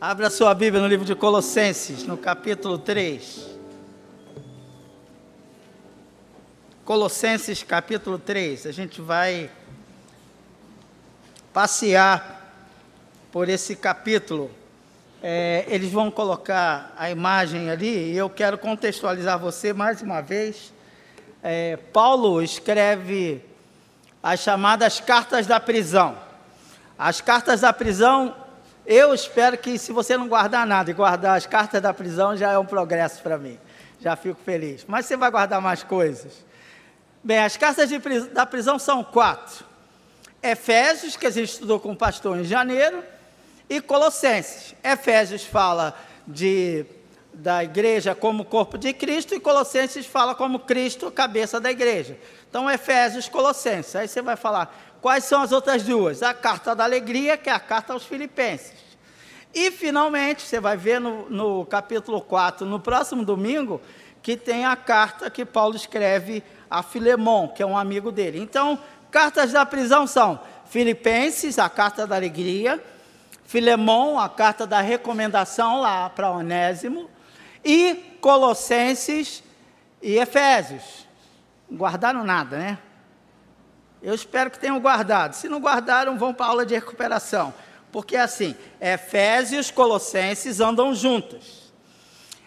Abra sua Bíblia no livro de Colossenses, no capítulo 3. Colossenses, capítulo 3. A gente vai passear por esse capítulo. É, eles vão colocar a imagem ali e eu quero contextualizar você mais uma vez. É, Paulo escreve as chamadas cartas da prisão. As cartas da prisão eu espero que se você não guardar nada e guardar as cartas da prisão, já é um progresso para mim. Já fico feliz. Mas você vai guardar mais coisas. Bem, as cartas pris da prisão são quatro: Efésios, que a gente estudou com o pastor em janeiro, e Colossenses. Efésios fala de da igreja como corpo de Cristo e Colossenses fala como Cristo, cabeça da igreja. Então, Efésios, Colossenses. Aí você vai falar, Quais são as outras duas? A carta da alegria, que é a carta aos Filipenses. E, finalmente, você vai ver no, no capítulo 4, no próximo domingo, que tem a carta que Paulo escreve a Filemon, que é um amigo dele. Então, cartas da prisão são Filipenses, a carta da alegria, Filemon, a carta da recomendação lá para Onésimo, e Colossenses e Efésios. Guardaram nada, né? Eu espero que tenham guardado. Se não guardaram, vão para a aula de recuperação. Porque assim, Efésios e Colossenses andam juntos.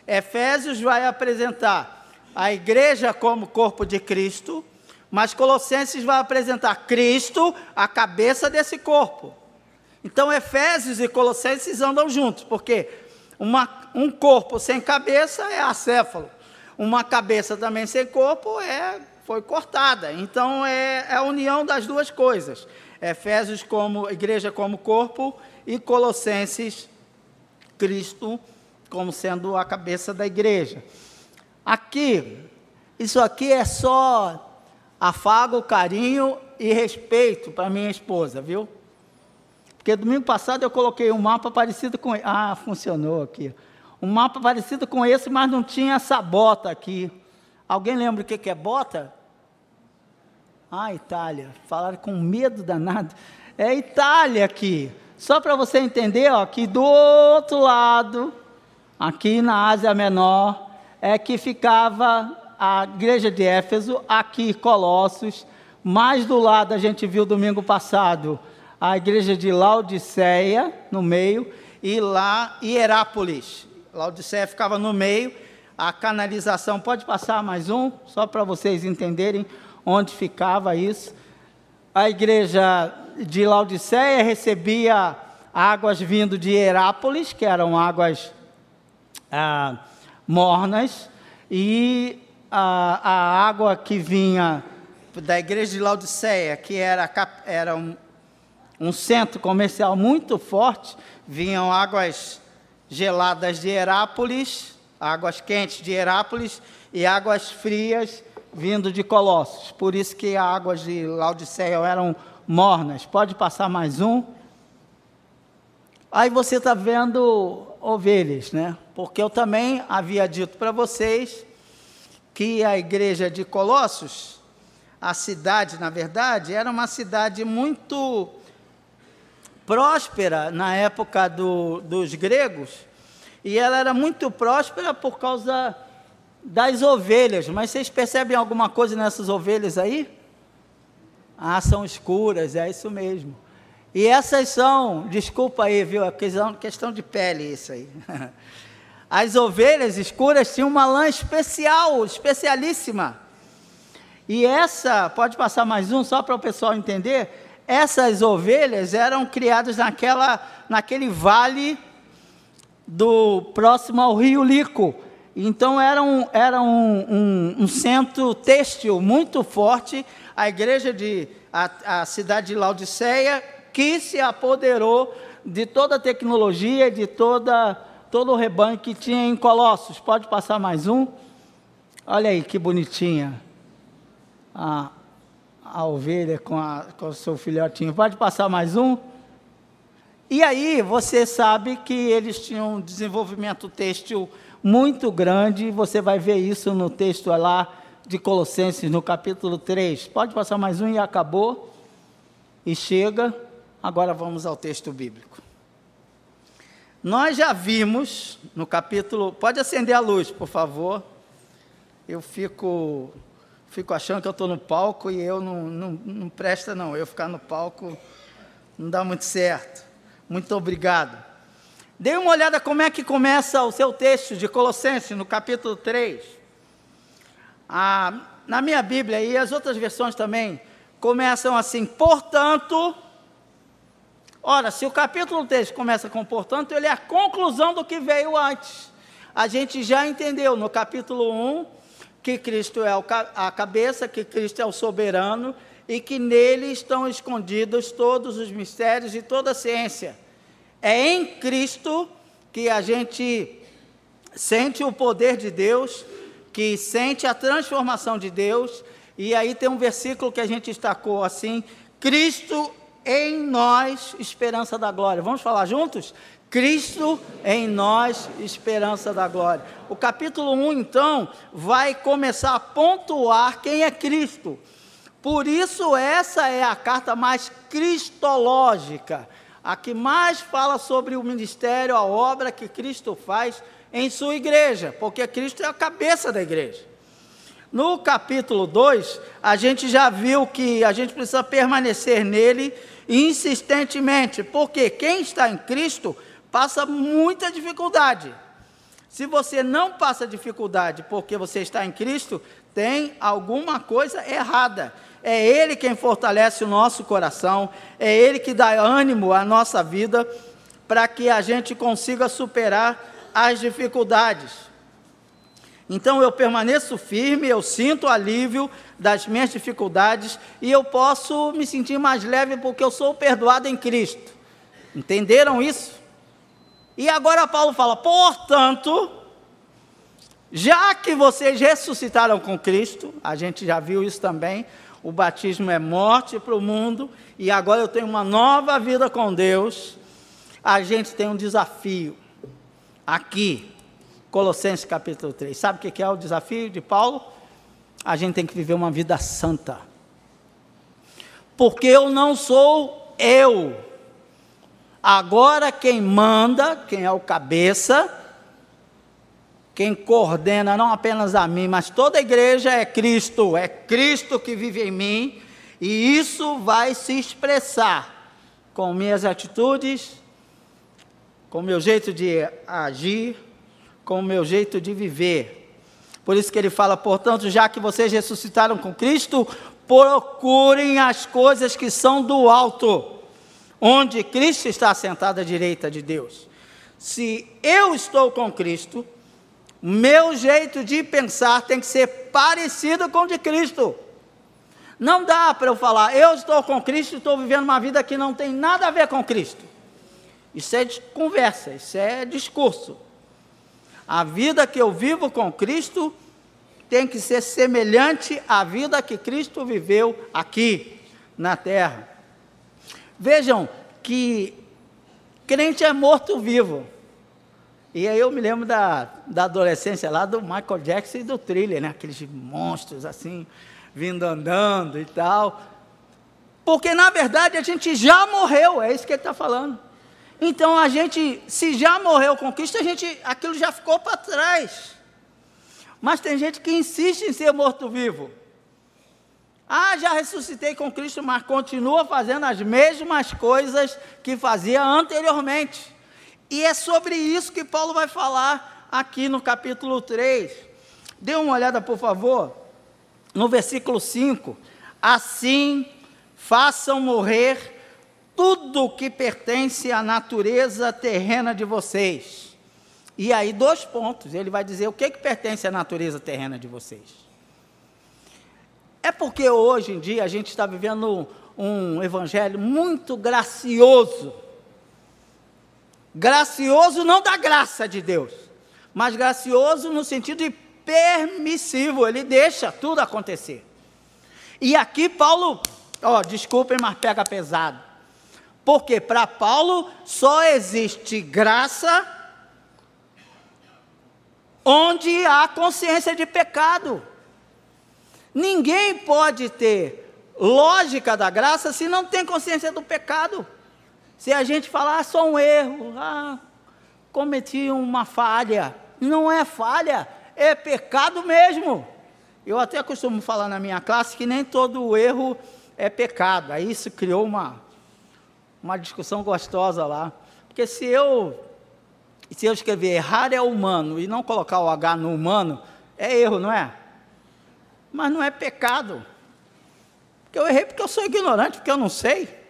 Efésios vai apresentar a igreja como corpo de Cristo, mas Colossenses vai apresentar Cristo, a cabeça desse corpo. Então, Efésios e Colossenses andam juntos, porque uma, um corpo sem cabeça é acéfalo, uma cabeça também sem corpo é foi cortada. Então é, é a união das duas coisas. Efésios como igreja como corpo e Colossenses Cristo como sendo a cabeça da igreja. Aqui, isso aqui é só afago, carinho e respeito para minha esposa, viu? Porque domingo passado eu coloquei um mapa parecido com. Ah, funcionou aqui. Um mapa parecido com esse, mas não tinha essa bota aqui. Alguém lembra o que é bota? Ah, Itália. Falaram com medo danado. É Itália aqui. Só para você entender, ó, que do outro lado, aqui na Ásia Menor, é que ficava a igreja de Éfeso, aqui Colossos, mais do lado a gente viu domingo passado a igreja de Laodiceia, no meio, e lá Hierápolis. Laodiceia ficava no meio, a canalização. Pode passar mais um, só para vocês entenderem onde ficava isso. A igreja de Laodiceia recebia águas vindo de Herápolis, que eram águas ah, mornas, e a, a, água que vinha da igreja de Laodiceia, que era, era um, um centro comercial muito forte, vinham águas geladas de Herápolis águas quentes de Herápolis e águas frias vindo de Colossos. Por isso que as águas de Laodiceia eram mornas. Pode passar mais um. Aí você está vendo ovelhas, né? Porque eu também havia dito para vocês que a igreja de Colossos, a cidade, na verdade, era uma cidade muito próspera na época do, dos gregos e ela era muito próspera por causa das ovelhas. Mas vocês percebem alguma coisa nessas ovelhas aí? Ah, são escuras, é isso mesmo. E essas são, desculpa aí, viu? É questão, questão de pele isso aí. As ovelhas escuras tinham uma lã especial, especialíssima. E essa, pode passar mais um só para o pessoal entender? Essas ovelhas eram criadas naquela, naquele vale do próximo ao Rio Lico. Então era um, era um, um, um centro têxtil muito forte. A igreja de a, a cidade de Laodiceia que se apoderou de toda a tecnologia, de toda todo o rebanho que tinha em Colossos. Pode passar mais um? Olha aí que bonitinha a, a ovelha com, a, com o seu filhotinho. Pode passar mais um? E aí você sabe que eles tinham um desenvolvimento têxtil muito grande, você vai ver isso no texto lá de Colossenses, no capítulo 3. Pode passar mais um e acabou. E chega. Agora vamos ao texto bíblico. Nós já vimos no capítulo. Pode acender a luz, por favor. Eu fico, fico achando que eu estou no palco e eu não, não, não presta, não. Eu ficar no palco não dá muito certo. Muito obrigado. Dê uma olhada como é que começa o seu texto de Colossenses, no capítulo 3. Ah, na minha Bíblia e as outras versões também começam assim: portanto. Ora, se o capítulo 3 começa com portanto, ele é a conclusão do que veio antes. A gente já entendeu no capítulo 1 que Cristo é a cabeça, que Cristo é o soberano e que nele estão escondidos todos os mistérios e toda a ciência. É em Cristo que a gente sente o poder de Deus, que sente a transformação de Deus, e aí tem um versículo que a gente destacou assim: Cristo em nós, esperança da glória. Vamos falar juntos? Cristo em nós, esperança da glória. O capítulo 1, então, vai começar a pontuar quem é Cristo. Por isso, essa é a carta mais cristológica, a que mais fala sobre o ministério, a obra que Cristo faz em sua igreja, porque Cristo é a cabeça da igreja. No capítulo 2, a gente já viu que a gente precisa permanecer nele insistentemente, porque quem está em Cristo passa muita dificuldade. Se você não passa dificuldade porque você está em Cristo, tem alguma coisa errada. É Ele quem fortalece o nosso coração, é Ele que dá ânimo à nossa vida para que a gente consiga superar as dificuldades. Então eu permaneço firme, eu sinto alívio das minhas dificuldades e eu posso me sentir mais leve porque eu sou perdoado em Cristo. Entenderam isso? E agora Paulo fala: portanto, já que vocês ressuscitaram com Cristo, a gente já viu isso também, o batismo é morte para o mundo, e agora eu tenho uma nova vida com Deus. A gente tem um desafio aqui, Colossenses capítulo 3. Sabe o que é o desafio de Paulo? A gente tem que viver uma vida santa. Porque eu não sou eu. Agora quem manda, quem é o cabeça, quem coordena não apenas a mim, mas toda a igreja é Cristo, é Cristo que vive em mim, e isso vai se expressar com minhas atitudes, com meu jeito de agir, com o meu jeito de viver. Por isso que ele fala, portanto, já que vocês ressuscitaram com Cristo, procurem as coisas que são do alto, onde Cristo está sentado à direita de Deus. Se eu estou com Cristo, meu jeito de pensar tem que ser parecido com o de Cristo. Não dá para eu falar, eu estou com Cristo e estou vivendo uma vida que não tem nada a ver com Cristo. Isso é conversa, isso é discurso. A vida que eu vivo com Cristo tem que ser semelhante à vida que Cristo viveu aqui na terra. Vejam que crente é morto-vivo. E aí eu me lembro da, da adolescência lá do Michael Jackson e do Thriller, né? Aqueles monstros assim, vindo andando e tal. Porque na verdade a gente já morreu, é isso que ele está falando. Então a gente, se já morreu com Cristo, a gente, aquilo já ficou para trás. Mas tem gente que insiste em ser morto-vivo. Ah, já ressuscitei com Cristo, mas continua fazendo as mesmas coisas que fazia anteriormente. E é sobre isso que Paulo vai falar aqui no capítulo 3. Dê uma olhada, por favor, no versículo 5. Assim, façam morrer tudo que pertence à natureza terrena de vocês. E aí, dois pontos. Ele vai dizer o que, que pertence à natureza terrena de vocês. É porque hoje em dia a gente está vivendo um evangelho muito gracioso Gracioso não da graça de Deus, mas gracioso no sentido de permissivo, ele deixa tudo acontecer. E aqui Paulo, ó, desculpem, mas pega pesado. Porque para Paulo só existe graça onde há consciência de pecado. Ninguém pode ter lógica da graça se não tem consciência do pecado. Se a gente falar ah, só um erro, ah, cometi uma falha, não é falha, é pecado mesmo. Eu até costumo falar na minha classe que nem todo erro é pecado. Aí isso criou uma, uma discussão gostosa lá. Porque se eu, se eu escrever errar é humano e não colocar o H no humano, é erro, não é? Mas não é pecado. Porque eu errei porque eu sou ignorante, porque eu não sei.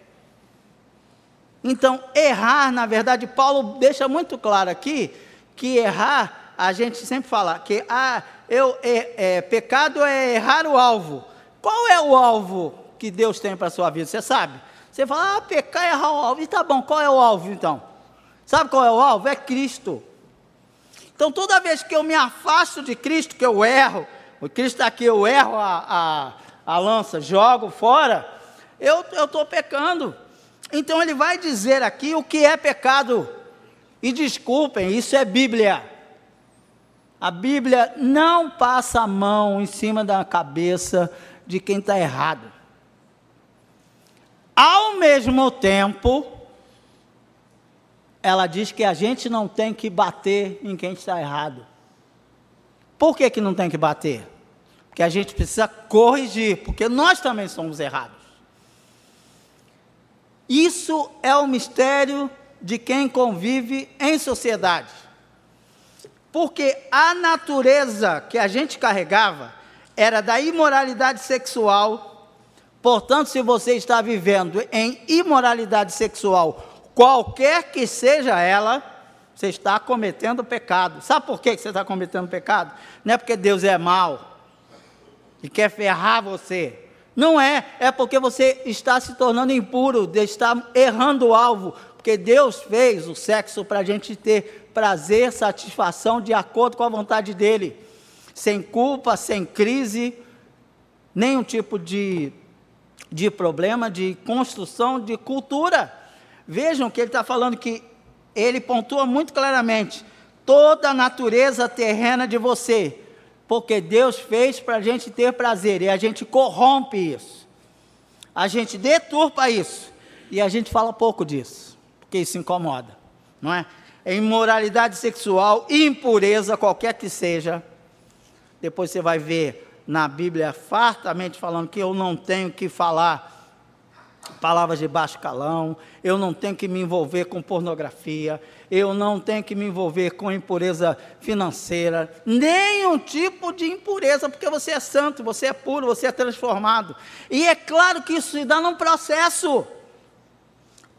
Então, errar, na verdade, Paulo deixa muito claro aqui que errar, a gente sempre fala que ah, eu, é, é, pecado é errar o alvo. Qual é o alvo que Deus tem para a sua vida? Você sabe? Você fala, ah, pecar é errar o alvo. E tá bom, qual é o alvo então? Sabe qual é o alvo? É Cristo. Então, toda vez que eu me afasto de Cristo, que eu erro, o Cristo está aqui, eu erro a, a, a lança, jogo fora, eu estou pecando. Então, ele vai dizer aqui o que é pecado. E desculpem, isso é Bíblia. A Bíblia não passa a mão em cima da cabeça de quem está errado. Ao mesmo tempo, ela diz que a gente não tem que bater em quem está errado. Por que, que não tem que bater? Porque a gente precisa corrigir, porque nós também somos errados. Isso é o mistério de quem convive em sociedade. Porque a natureza que a gente carregava era da imoralidade sexual. Portanto, se você está vivendo em imoralidade sexual, qualquer que seja ela, você está cometendo pecado. Sabe por que você está cometendo pecado? Não é porque Deus é mau e quer ferrar você. Não é, é porque você está se tornando impuro, está errando o alvo, porque Deus fez o sexo para a gente ter prazer, satisfação de acordo com a vontade dele, sem culpa, sem crise, nenhum tipo de, de problema de construção de cultura. Vejam que ele está falando que ele pontua muito claramente toda a natureza terrena de você, porque Deus fez para a gente ter prazer e a gente corrompe isso, a gente deturpa isso e a gente fala pouco disso, porque isso incomoda, não é? imoralidade sexual, impureza, qualquer que seja. Depois você vai ver na Bíblia fartamente falando que eu não tenho que falar palavras de baixo calão, eu não tenho que me envolver com pornografia, eu não tenho que me envolver com impureza financeira, nenhum tipo de impureza, porque você é santo, você é puro, você é transformado. E é claro que isso se dá num processo.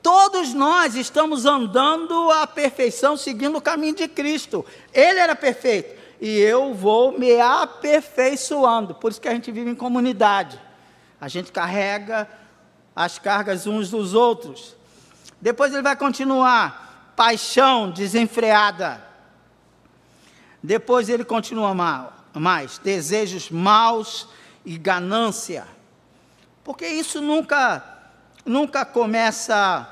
Todos nós estamos andando à perfeição, seguindo o caminho de Cristo. Ele era perfeito. E eu vou me aperfeiçoando. Por isso que a gente vive em comunidade. A gente carrega as cargas uns dos outros. Depois ele vai continuar. Paixão desenfreada. Depois ele continua mais. Desejos maus e ganância. Porque isso nunca, nunca começa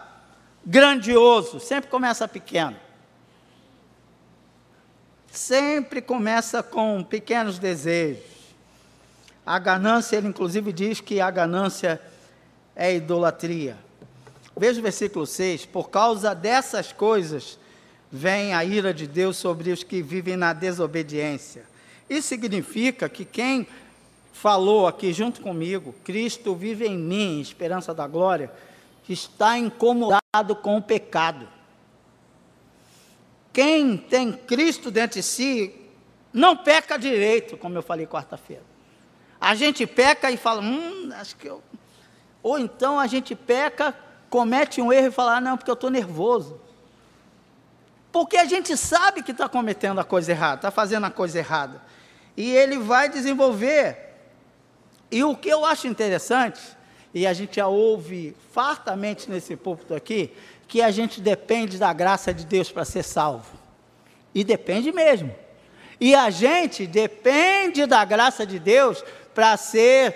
grandioso, sempre começa pequeno. Sempre começa com pequenos desejos. A ganância, ele inclusive diz que a ganância é idolatria. Veja o versículo 6: Por causa dessas coisas vem a ira de Deus sobre os que vivem na desobediência. Isso significa que quem falou aqui junto comigo, Cristo vive em mim, esperança da glória, está incomodado com o pecado. Quem tem Cristo dentro de si não peca direito, como eu falei quarta-feira. A gente peca e fala, hum, acho que eu. Ou então a gente peca, comete um erro e fala, ah, não, porque eu estou nervoso. Porque a gente sabe que está cometendo a coisa errada, está fazendo a coisa errada. E ele vai desenvolver. E o que eu acho interessante e a gente já ouve fartamente nesse púlpito aqui, que a gente depende da graça de Deus para ser salvo. E depende mesmo. E a gente depende da graça de Deus para ser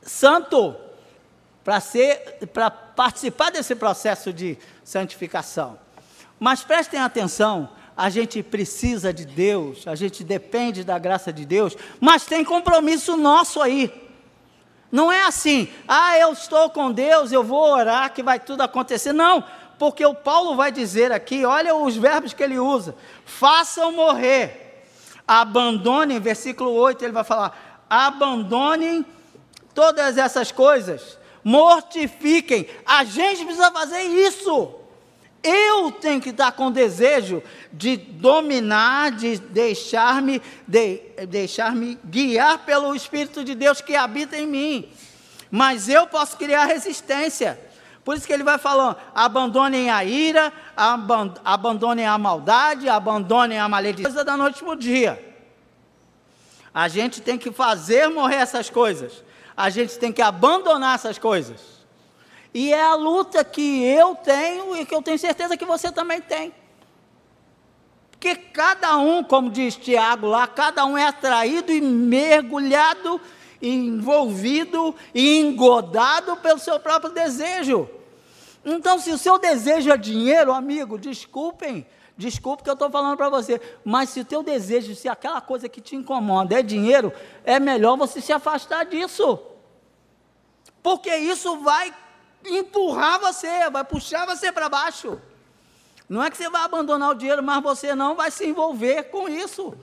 santo, para ser para participar desse processo de santificação. Mas prestem atenção, a gente precisa de Deus, a gente depende da graça de Deus, mas tem compromisso nosso aí. Não é assim, ah, eu estou com Deus, eu vou orar que vai tudo acontecer. Não, porque o Paulo vai dizer aqui, olha os verbos que ele usa: façam morrer, abandonem, versículo 8, ele vai falar: abandonem todas essas coisas, mortifiquem. A gente precisa fazer isso. Eu tenho que estar com desejo de dominar, de deixar-me de, deixar-me guiar pelo Espírito de Deus que habita em mim. Mas eu posso criar resistência. Por isso que ele vai falando: abandonem a ira, abandonem a maldade, abandonem a maledicência da noite para o dia. A gente tem que fazer morrer essas coisas. A gente tem que abandonar essas coisas. E é a luta que eu tenho e que eu tenho certeza que você também tem. Porque cada um, como diz Tiago lá, cada um é atraído e mergulhado, envolvido e engodado pelo seu próprio desejo. Então, se o seu desejo é dinheiro, amigo, desculpem, desculpe que eu estou falando para você, mas se o teu desejo, se aquela coisa que te incomoda é dinheiro, é melhor você se afastar disso. Porque isso vai empurrar você, vai puxar você para baixo. Não é que você vai abandonar o dinheiro, mas você não vai se envolver com isso.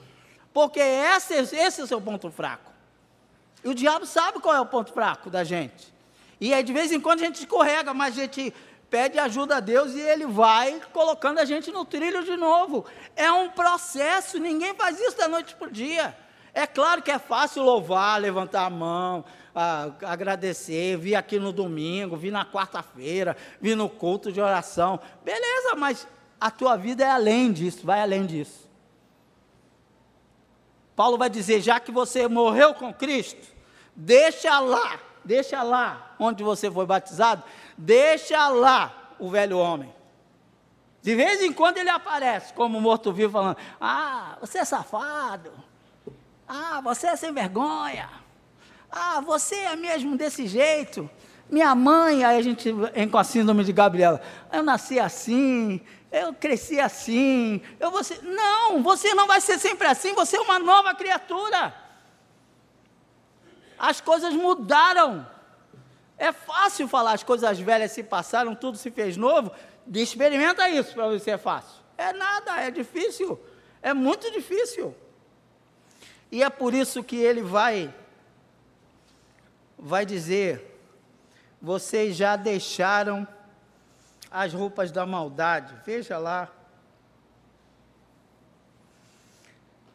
Porque esse, esse é o seu ponto fraco. E o diabo sabe qual é o ponto fraco da gente. E aí, de vez em quando, a gente escorrega, mas a gente pede ajuda a Deus e Ele vai colocando a gente no trilho de novo. É um processo, ninguém faz isso da noite para o dia. É claro que é fácil louvar, levantar a mão, a, agradecer, vir aqui no domingo, vir na quarta-feira, vir no culto de oração. Beleza, mas a tua vida é além disso, vai além disso. Paulo vai dizer: já que você morreu com Cristo, deixa lá, deixa lá onde você foi batizado, deixa lá o velho homem. De vez em quando ele aparece como morto-vivo, falando: Ah, você é safado. Ah, você é sem vergonha. Ah, você é mesmo desse jeito? Minha mãe, aí a gente vem com a síndrome de Gabriela. Eu nasci assim, eu cresci assim. Eu vou ser... Não, você não vai ser sempre assim, você é uma nova criatura. As coisas mudaram. É fácil falar, as coisas velhas se passaram, tudo se fez novo. Experimenta isso para você é fácil. É nada, é difícil. É muito difícil. E é por isso que ele vai vai dizer: vocês já deixaram as roupas da maldade. Veja lá.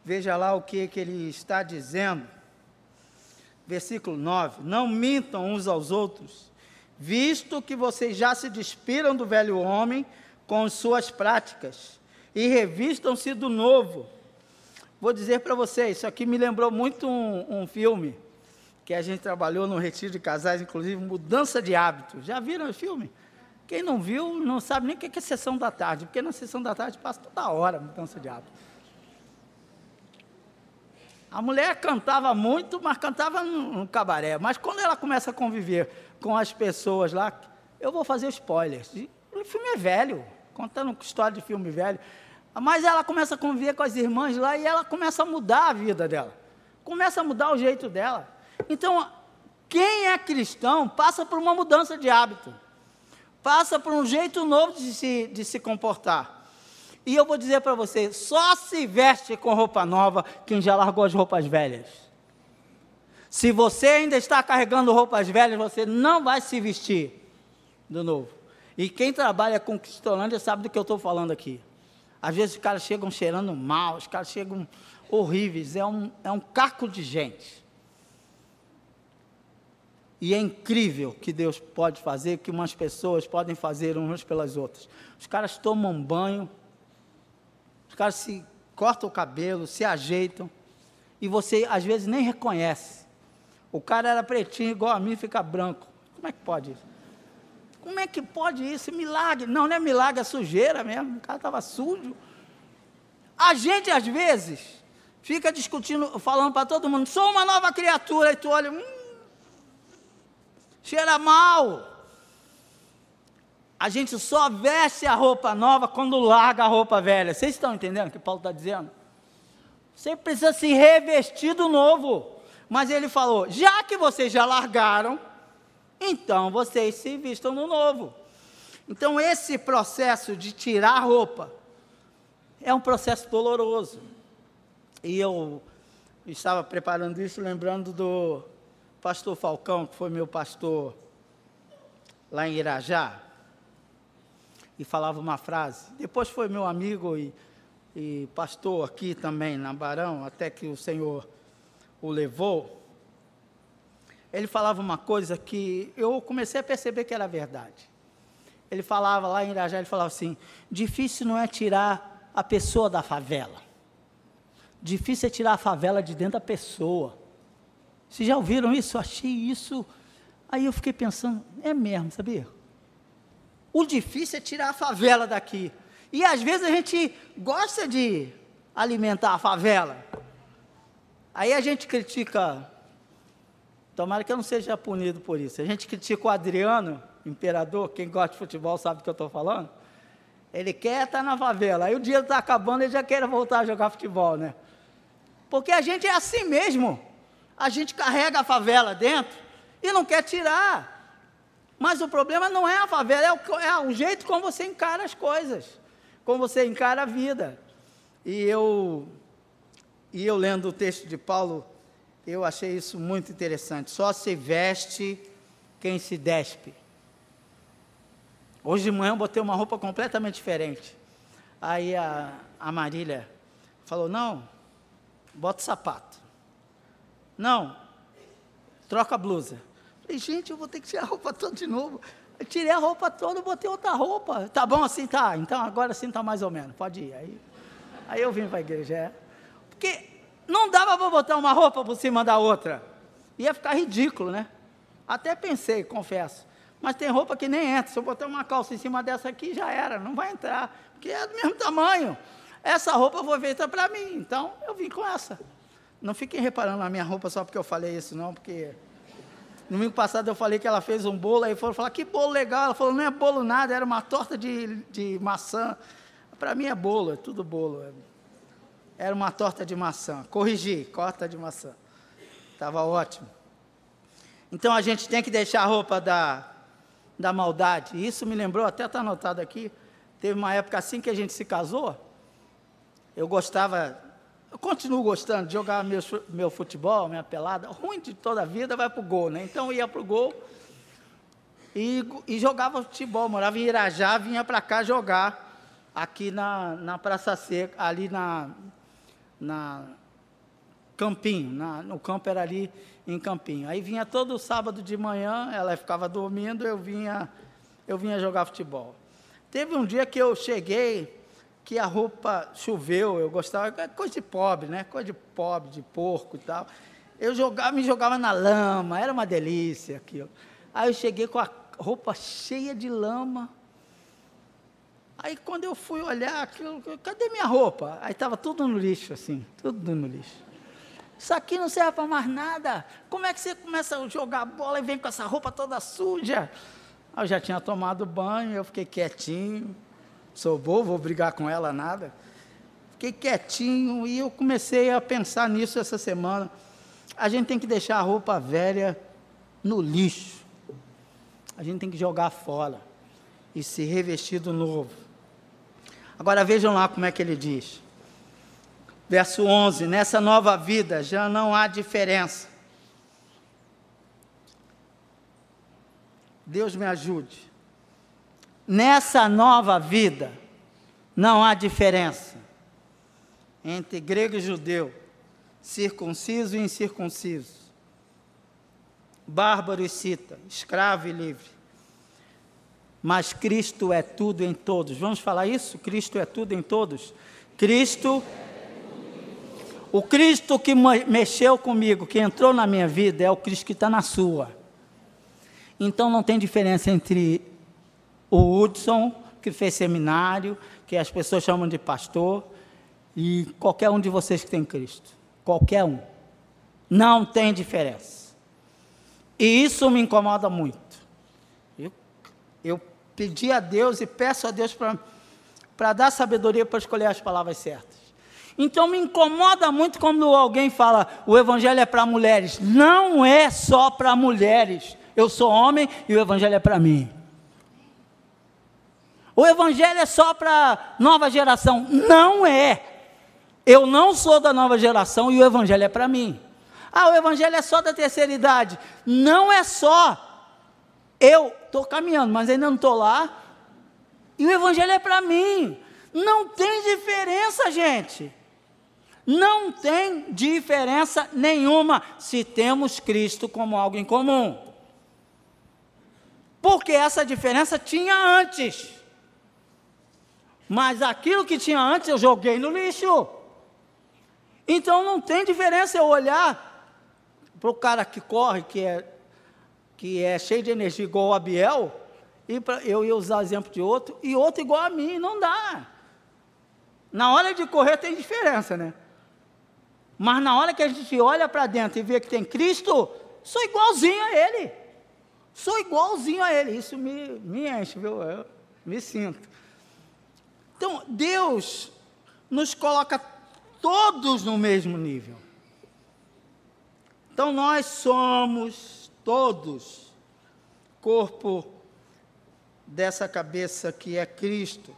Veja lá o que, que ele está dizendo. Versículo 9: Não mintam uns aos outros, visto que vocês já se despiram do velho homem com suas práticas e revistam-se do novo. Vou dizer para vocês, isso aqui me lembrou muito um, um filme que a gente trabalhou no retiro de casais, inclusive mudança de hábito. Já viram o filme? Quem não viu, não sabe nem o que é sessão da tarde, porque na sessão da tarde passa toda hora mudança de hábito. A mulher cantava muito, mas cantava no, cabaré. Mas quando ela começa a conviver com as pessoas lá, eu vou fazer spoilers. O filme é velho, contando história de filme velho. Mas ela começa a conviver com as irmãs lá e ela começa a mudar a vida dela. Começa a mudar o jeito dela. Então, quem é cristão passa por uma mudança de hábito, passa por um jeito novo de se, de se comportar. E eu vou dizer para você: só se veste com roupa nova quem já largou as roupas velhas. Se você ainda está carregando roupas velhas, você não vai se vestir do novo. E quem trabalha com Cristolândia sabe do que eu estou falando aqui. Às vezes os caras chegam cheirando mal, os caras chegam horríveis, é um, é um caco de gente. E é incrível que Deus pode fazer, que umas pessoas podem fazer umas pelas outras. Os caras tomam banho, caras se cortam o cabelo, se ajeitam, e você às vezes nem reconhece. O cara era pretinho igual a mim, fica branco. Como é que pode isso? Como é que pode isso? Milagre. Não, não é milagre, é sujeira mesmo. O cara estava sujo. A gente, às vezes, fica discutindo, falando para todo mundo, sou uma nova criatura, e tu olha, hum, cheira mal. A gente só veste a roupa nova quando larga a roupa velha. Vocês estão entendendo o que Paulo está dizendo? Você precisa se revestir do novo. Mas ele falou: já que vocês já largaram, então vocês se vistam no novo. Então, esse processo de tirar a roupa é um processo doloroso. E eu estava preparando isso, lembrando do pastor Falcão, que foi meu pastor lá em Irajá, e falava uma frase. Depois foi meu amigo e, e pastor aqui também, na Barão, até que o Senhor o levou. Ele falava uma coisa que eu comecei a perceber que era verdade. Ele falava lá em Irajá, ele falava assim: difícil não é tirar a pessoa da favela. Difícil é tirar a favela de dentro da pessoa. Vocês já ouviram isso? Eu achei isso. Aí eu fiquei pensando, é mesmo, sabia? O difícil é tirar a favela daqui. E às vezes a gente gosta de alimentar a favela. Aí a gente critica, tomara que eu não seja punido por isso. A gente critica o Adriano, imperador, quem gosta de futebol sabe do que eu estou falando. Ele quer estar na favela. Aí o dia está acabando, ele já quer voltar a jogar futebol, né? Porque a gente é assim mesmo. A gente carrega a favela dentro e não quer tirar. Mas o problema não é a favela, é o, é o jeito como você encara as coisas, como você encara a vida. E eu, e eu lendo o texto de Paulo, eu achei isso muito interessante. Só se veste quem se despe. Hoje de manhã eu botei uma roupa completamente diferente. Aí a, a Marília falou: Não, bota sapato. Não, troca a blusa. Falei, gente, eu vou ter que tirar a roupa toda de novo. Eu tirei a roupa toda, botei outra roupa. Tá bom assim? Tá. Então agora sim tá mais ou menos. Pode ir. Aí, aí eu vim para a igreja. É. Porque não dava para botar uma roupa por cima da outra. Ia ficar ridículo, né? Até pensei, confesso. Mas tem roupa que nem entra. Se eu botar uma calça em cima dessa aqui, já era. Não vai entrar. Porque é do mesmo tamanho. Essa roupa foi feita para mim. Então eu vim com essa. Não fiquem reparando na minha roupa só porque eu falei isso, não, porque domingo passado eu falei que ela fez um bolo, aí foram falar, que bolo legal. Ela falou, não é bolo nada, era uma torta de, de maçã. Para mim é bolo, é tudo bolo. Era uma torta de maçã. Corrigi, torta de maçã. Estava ótimo. Então a gente tem que deixar a roupa da, da maldade. Isso me lembrou, até está anotado aqui. Teve uma época assim que a gente se casou. Eu gostava eu continuo gostando de jogar meu, meu futebol, minha pelada. Ruim de toda a vida vai para o gol, né? Então ia para o gol e, e, jogava futebol. Morava em Irajá, vinha para cá jogar aqui na, na Praça Seca, ali na, na Campinho, na, no campo era ali em Campinho. Aí vinha todo sábado de manhã, ela ficava dormindo, eu vinha, eu vinha jogar futebol. Teve um dia que eu cheguei que a roupa choveu, eu gostava, é coisa de pobre, né? Coisa de pobre, de porco e tal. Eu jogava, me jogava na lama, era uma delícia aquilo. Aí eu cheguei com a roupa cheia de lama. Aí quando eu fui olhar aquilo, cadê minha roupa? Aí estava tudo no lixo, assim, tudo no lixo. Isso aqui não serve para mais nada. Como é que você começa a jogar bola e vem com essa roupa toda suja? Aí eu já tinha tomado banho, eu fiquei quietinho sou bobo, vou brigar com ela, nada. Fiquei quietinho e eu comecei a pensar nisso essa semana. A gente tem que deixar a roupa velha no lixo. A gente tem que jogar fora e se revestir do novo. Agora vejam lá como é que ele diz. Verso 11: Nessa nova vida já não há diferença. Deus me ajude. Nessa nova vida, não há diferença entre grego e judeu, circunciso e incircunciso, bárbaro e cita, escravo e livre. Mas Cristo é tudo em todos. Vamos falar isso? Cristo é tudo em todos. Cristo, o Cristo que mexeu comigo, que entrou na minha vida, é o Cristo que está na sua. Então não tem diferença entre o Hudson, que fez seminário, que as pessoas chamam de pastor, e qualquer um de vocês que tem Cristo. Qualquer um. Não tem diferença. E isso me incomoda muito. Eu, eu pedi a Deus e peço a Deus para dar sabedoria para escolher as palavras certas. Então me incomoda muito quando alguém fala o evangelho é para mulheres. Não é só para mulheres. Eu sou homem e o evangelho é para mim. O evangelho é só para nova geração. Não é. Eu não sou da nova geração e o evangelho é para mim. Ah, o evangelho é só da terceira idade. Não é só. Eu estou caminhando, mas ainda não estou lá. E o evangelho é para mim. Não tem diferença, gente. Não tem diferença nenhuma se temos Cristo como algo em comum. Porque essa diferença tinha antes. Mas aquilo que tinha antes eu joguei no lixo. Então não tem diferença eu olhar para o cara que corre, que é, que é cheio de energia igual o Abiel, e pra, eu ia usar exemplo de outro, e outro igual a mim, não dá. Na hora de correr tem diferença, né? Mas na hora que a gente olha para dentro e vê que tem Cristo, sou igualzinho a Ele. Sou igualzinho a Ele. Isso me, me enche, viu? Eu me sinto. Então, Deus nos coloca todos no mesmo nível. Então, nós somos todos corpo dessa cabeça que é Cristo,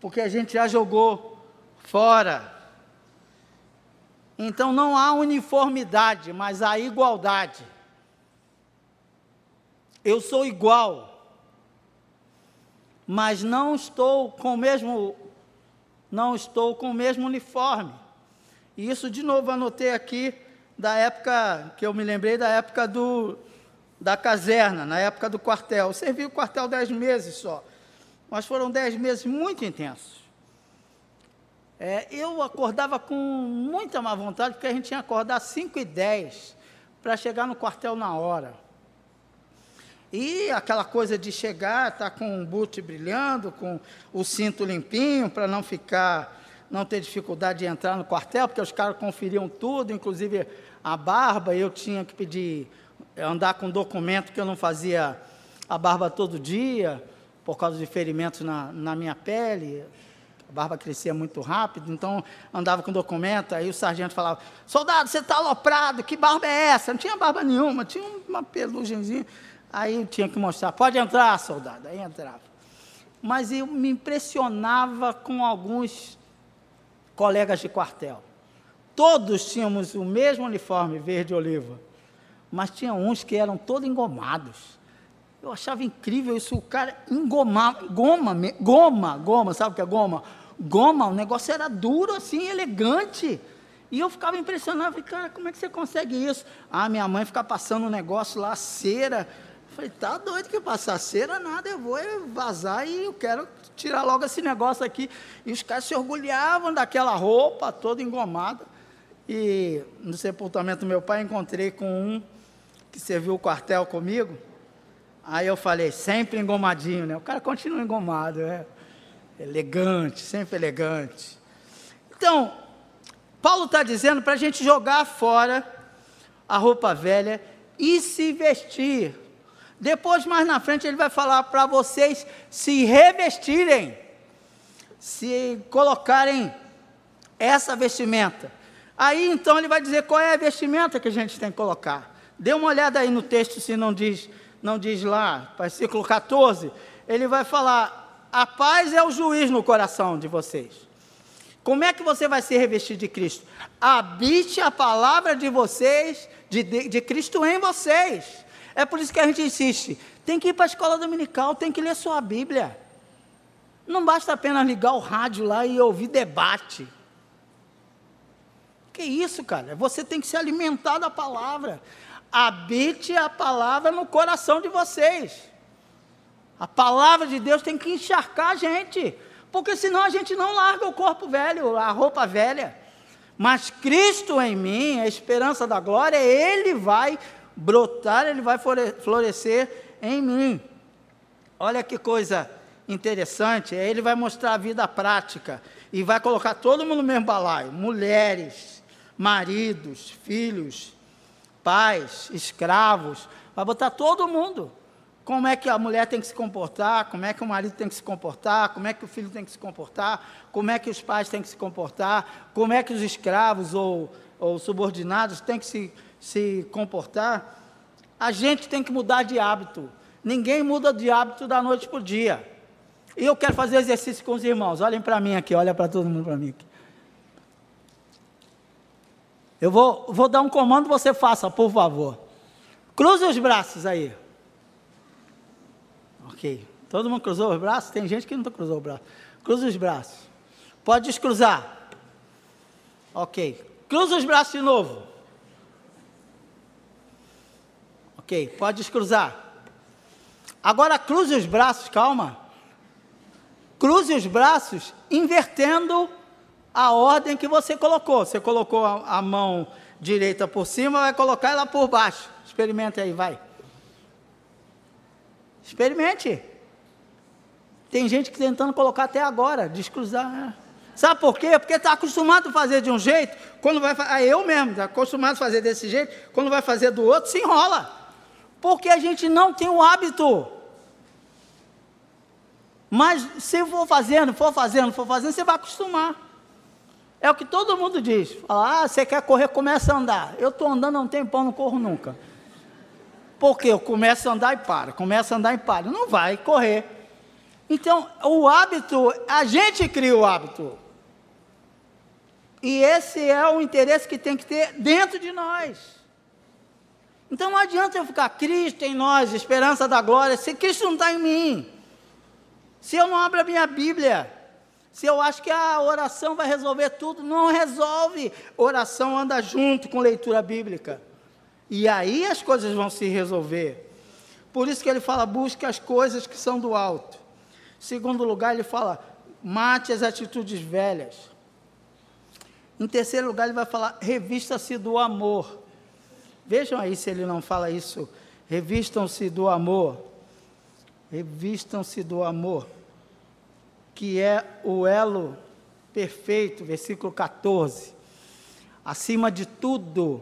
porque a gente já jogou fora então não há uniformidade, mas há igualdade. Eu sou igual, mas não estou com o mesmo não estou com o mesmo uniforme. E isso de novo anotei aqui da época que eu me lembrei da época do da caserna, na época do quartel. Eu servi o quartel dez meses só, mas foram dez meses muito intensos. É, eu acordava com muita má vontade, porque a gente tinha que acordar 5 e 10 para chegar no quartel na hora. E aquela coisa de chegar, estar tá com o boot brilhando, com o cinto limpinho, para não ficar, não ter dificuldade de entrar no quartel, porque os caras conferiam tudo, inclusive a barba, eu tinha que pedir, andar com documento que eu não fazia a barba todo dia, por causa de ferimentos na, na minha pele, a barba crescia muito rápido, então andava com documento, aí o sargento falava, soldado, você está aloprado, que barba é essa? Não tinha barba nenhuma, tinha uma pelugenzinha. Aí eu tinha que mostrar, pode entrar, soldado. Aí entrava. Mas eu me impressionava com alguns colegas de quartel. Todos tínhamos o mesmo uniforme verde-oliva, mas tinha uns que eram todos engomados. Eu achava incrível isso, o cara engomava, goma, goma, goma, sabe o que é goma? Goma, o negócio era duro assim, elegante. E eu ficava impressionado, falei, cara, como é que você consegue isso? Ah, minha mãe fica passando um negócio lá, cera. Falei, tá doido que passar cera, nada, eu vou vazar e eu quero tirar logo esse negócio aqui. E os caras se orgulhavam daquela roupa toda engomada. E no sepultamento do meu pai encontrei com um que serviu o quartel comigo. Aí eu falei, sempre engomadinho, né? O cara continua engomado, é elegante, sempre elegante. Então, Paulo está dizendo para a gente jogar fora a roupa velha e se vestir. Depois, mais na frente, ele vai falar para vocês se revestirem, se colocarem essa vestimenta. Aí então ele vai dizer qual é a vestimenta que a gente tem que colocar. Dê uma olhada aí no texto se não diz não diz lá, versículo 14, ele vai falar: a paz é o juiz no coração de vocês. Como é que você vai se revestir de Cristo? Habite a palavra de vocês, de, de, de Cristo em vocês. É por isso que a gente insiste: tem que ir para a escola dominical, tem que ler sua Bíblia. Não basta apenas ligar o rádio lá e ouvir debate. Que isso, cara? Você tem que se alimentar da palavra habite a palavra no coração de vocês. A palavra de Deus tem que encharcar a gente, porque senão a gente não larga o corpo velho, a roupa velha. Mas Cristo em mim, a esperança da glória, Ele vai brotar, Ele vai florescer em mim. Olha que coisa interessante, Ele vai mostrar a vida prática e vai colocar todo mundo no mesmo balaio: mulheres, maridos, filhos, pais, escravos, vai botar todo mundo como é que a mulher tem que se comportar, como é que o marido tem que se comportar, como é que o filho tem que se comportar, como é que os pais têm que se comportar, como é que os escravos ou, ou subordinados têm que se, se comportar. A gente tem que mudar de hábito. Ninguém muda de hábito da noite para o dia. E eu quero fazer exercício com os irmãos. Olhem para mim aqui, olha para todo mundo para mim aqui. Eu vou, vou dar um comando, você faça, por favor. Cruze os braços aí. Ok. Todo mundo cruzou os braços? Tem gente que não cruzou o braço. Cruza os braços. Pode descruzar. Ok. Cruza os braços de novo. Ok. Pode descruzar. Agora cruze os braços, calma. Cruze os braços invertendo a ordem que você colocou. Você colocou a, a mão direita por cima, vai colocar ela por baixo. Experimente aí, vai. Experimente. Tem gente que tentando colocar até agora, descruzar. Sabe por quê? Porque está acostumado a fazer de um jeito, quando vai. Ah, eu mesmo, está acostumado a fazer desse jeito, quando vai fazer do outro, se enrola. Porque a gente não tem o hábito. Mas se for fazendo, for fazendo, for fazendo, você vai acostumar. É o que todo mundo diz. Fala, ah, você quer correr, começa a andar. Eu estou andando há um tempão, não corro nunca. Porque eu começo a andar e paro, começo a andar e paro. Não vai correr. Então, o hábito, a gente cria o hábito. E esse é o interesse que tem que ter dentro de nós. Então não adianta eu ficar Cristo em nós, esperança da glória, se Cristo não está em mim. Se eu não abro a minha Bíblia, se eu acho que a oração vai resolver tudo, não resolve. Oração anda junto com leitura bíblica. E aí as coisas vão se resolver. Por isso que ele fala: busque as coisas que são do alto. Segundo lugar, ele fala: mate as atitudes velhas. Em terceiro lugar, ele vai falar: revista-se do amor. Vejam aí se ele não fala isso. Revistam-se do amor. Revistam-se do amor, que é o elo perfeito, versículo 14. Acima de tudo,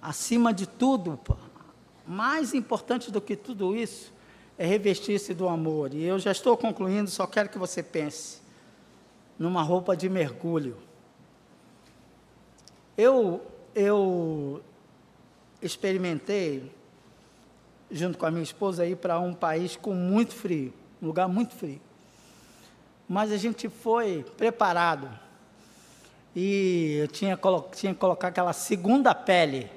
acima de tudo, mais importante do que tudo isso, é revestir-se do amor. E eu já estou concluindo, só quero que você pense numa roupa de mergulho. Eu, eu experimentei, junto com a minha esposa, ir para um país com muito frio, um lugar muito frio. Mas a gente foi preparado. E eu tinha, tinha que colocar aquela segunda pele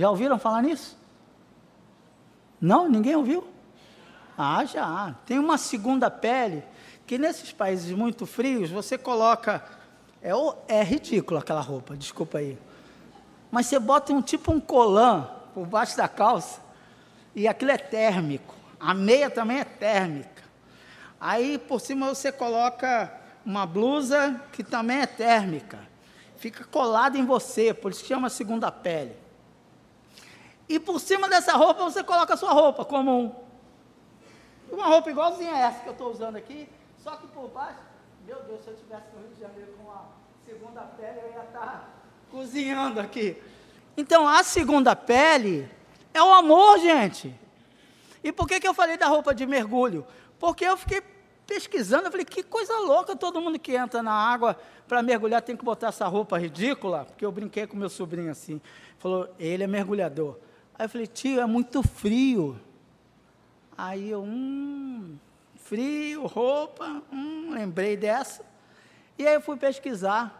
já ouviram falar nisso? Não? Ninguém ouviu? Ah, já. Tem uma segunda pele que nesses países muito frios você coloca. É, é ridículo aquela roupa, desculpa aí. Mas você bota um tipo um colã por baixo da calça e aquilo é térmico. A meia também é térmica. Aí por cima você coloca uma blusa que também é térmica. Fica colada em você, por isso chama segunda pele. E por cima dessa roupa você coloca a sua roupa comum. Uma roupa igualzinha a essa que eu estou usando aqui, só que por baixo, meu Deus, se eu estivesse no Rio de Janeiro com a segunda pele, eu ia estar tá cozinhando aqui. Então a segunda pele é o amor, gente. E por que, que eu falei da roupa de mergulho? Porque eu fiquei pesquisando, eu falei, que coisa louca, todo mundo que entra na água para mergulhar tem que botar essa roupa ridícula, porque eu brinquei com meu sobrinho assim, falou, ele é mergulhador. Aí eu falei, tio, é muito frio. Aí eu, hum, frio, roupa, hum, lembrei dessa. E aí eu fui pesquisar.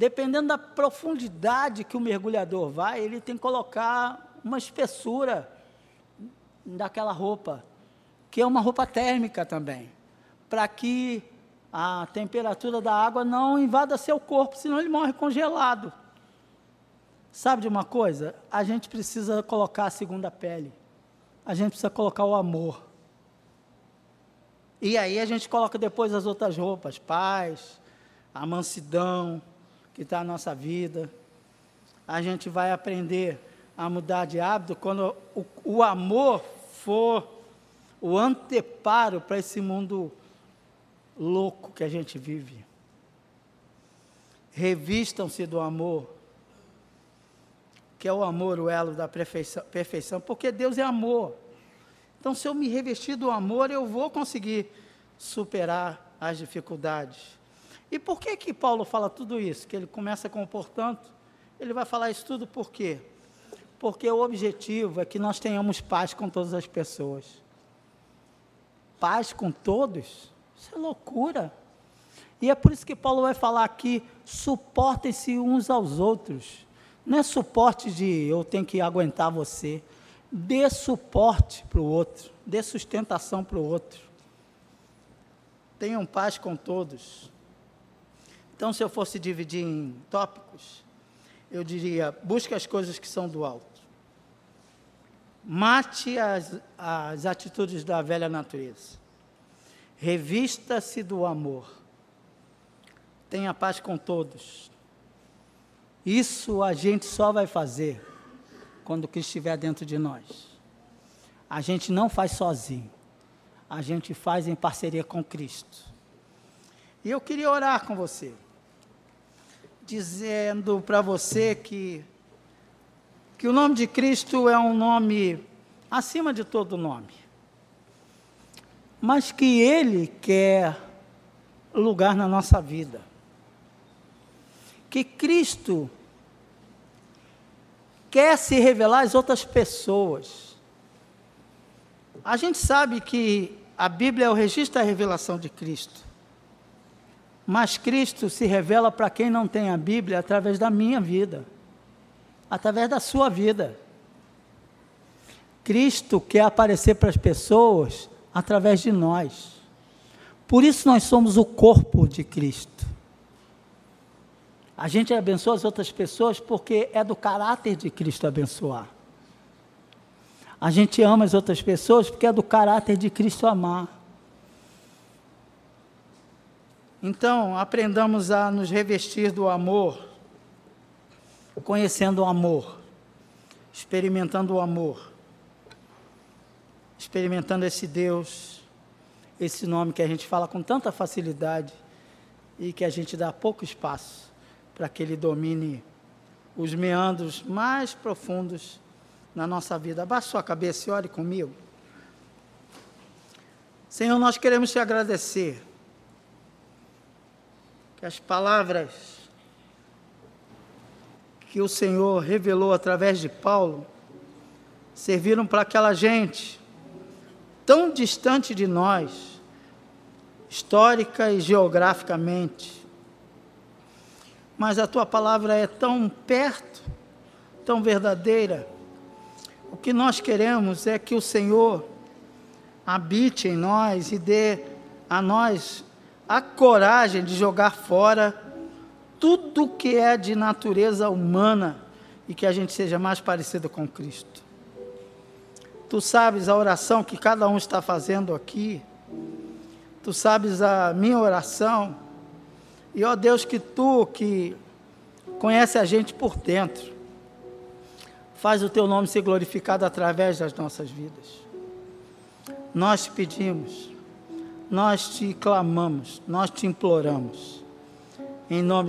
Dependendo da profundidade que o mergulhador vai, ele tem que colocar uma espessura daquela roupa, que é uma roupa térmica também, para que a temperatura da água não invada seu corpo, senão ele morre congelado. Sabe de uma coisa? A gente precisa colocar a segunda pele. A gente precisa colocar o amor. E aí a gente coloca depois as outras roupas, paz, a mansidão que está na nossa vida. A gente vai aprender a mudar de hábito quando o, o amor for o anteparo para esse mundo louco que a gente vive. Revistam-se do amor que é o amor, o elo da perfeição, perfeição, porque Deus é amor. Então, se eu me revestir do amor, eu vou conseguir superar as dificuldades. E por que que Paulo fala tudo isso? Que ele começa com o portanto, ele vai falar isso tudo por quê? Porque o objetivo é que nós tenhamos paz com todas as pessoas. Paz com todos? Isso é loucura. E é por isso que Paulo vai falar aqui: suportem-se uns aos outros. Não é suporte de eu tenho que aguentar você. Dê suporte para o outro, dê sustentação para o outro. Tenham paz com todos. Então, se eu fosse dividir em tópicos, eu diria: busque as coisas que são do alto. Mate as, as atitudes da velha natureza. Revista-se do amor. Tenha paz com todos. Isso a gente só vai fazer quando Cristo estiver dentro de nós. A gente não faz sozinho. A gente faz em parceria com Cristo. E eu queria orar com você, dizendo para você que que o nome de Cristo é um nome acima de todo nome, mas que Ele quer lugar na nossa vida. Que Cristo quer se revelar às outras pessoas. A gente sabe que a Bíblia é o registro da revelação de Cristo. Mas Cristo se revela para quem não tem a Bíblia através da minha vida através da sua vida. Cristo quer aparecer para as pessoas através de nós. Por isso nós somos o corpo de Cristo. A gente abençoa as outras pessoas porque é do caráter de Cristo abençoar. A gente ama as outras pessoas porque é do caráter de Cristo amar. Então, aprendamos a nos revestir do amor conhecendo o amor, experimentando o amor, experimentando esse Deus, esse nome que a gente fala com tanta facilidade e que a gente dá pouco espaço para que ele domine os meandros mais profundos na nossa vida. Abaixe sua cabeça e ore comigo. Senhor, nós queremos te agradecer que as palavras que o Senhor revelou através de Paulo serviram para aquela gente tão distante de nós, histórica e geograficamente. Mas a tua palavra é tão perto, tão verdadeira. O que nós queremos é que o Senhor habite em nós e dê a nós a coragem de jogar fora tudo que é de natureza humana e que a gente seja mais parecido com Cristo. Tu sabes a oração que cada um está fazendo aqui. Tu sabes a minha oração. E ó Deus, que tu que conhece a gente por dentro, faz o teu nome ser glorificado através das nossas vidas. Nós te pedimos, nós te clamamos, nós te imploramos. Em nome de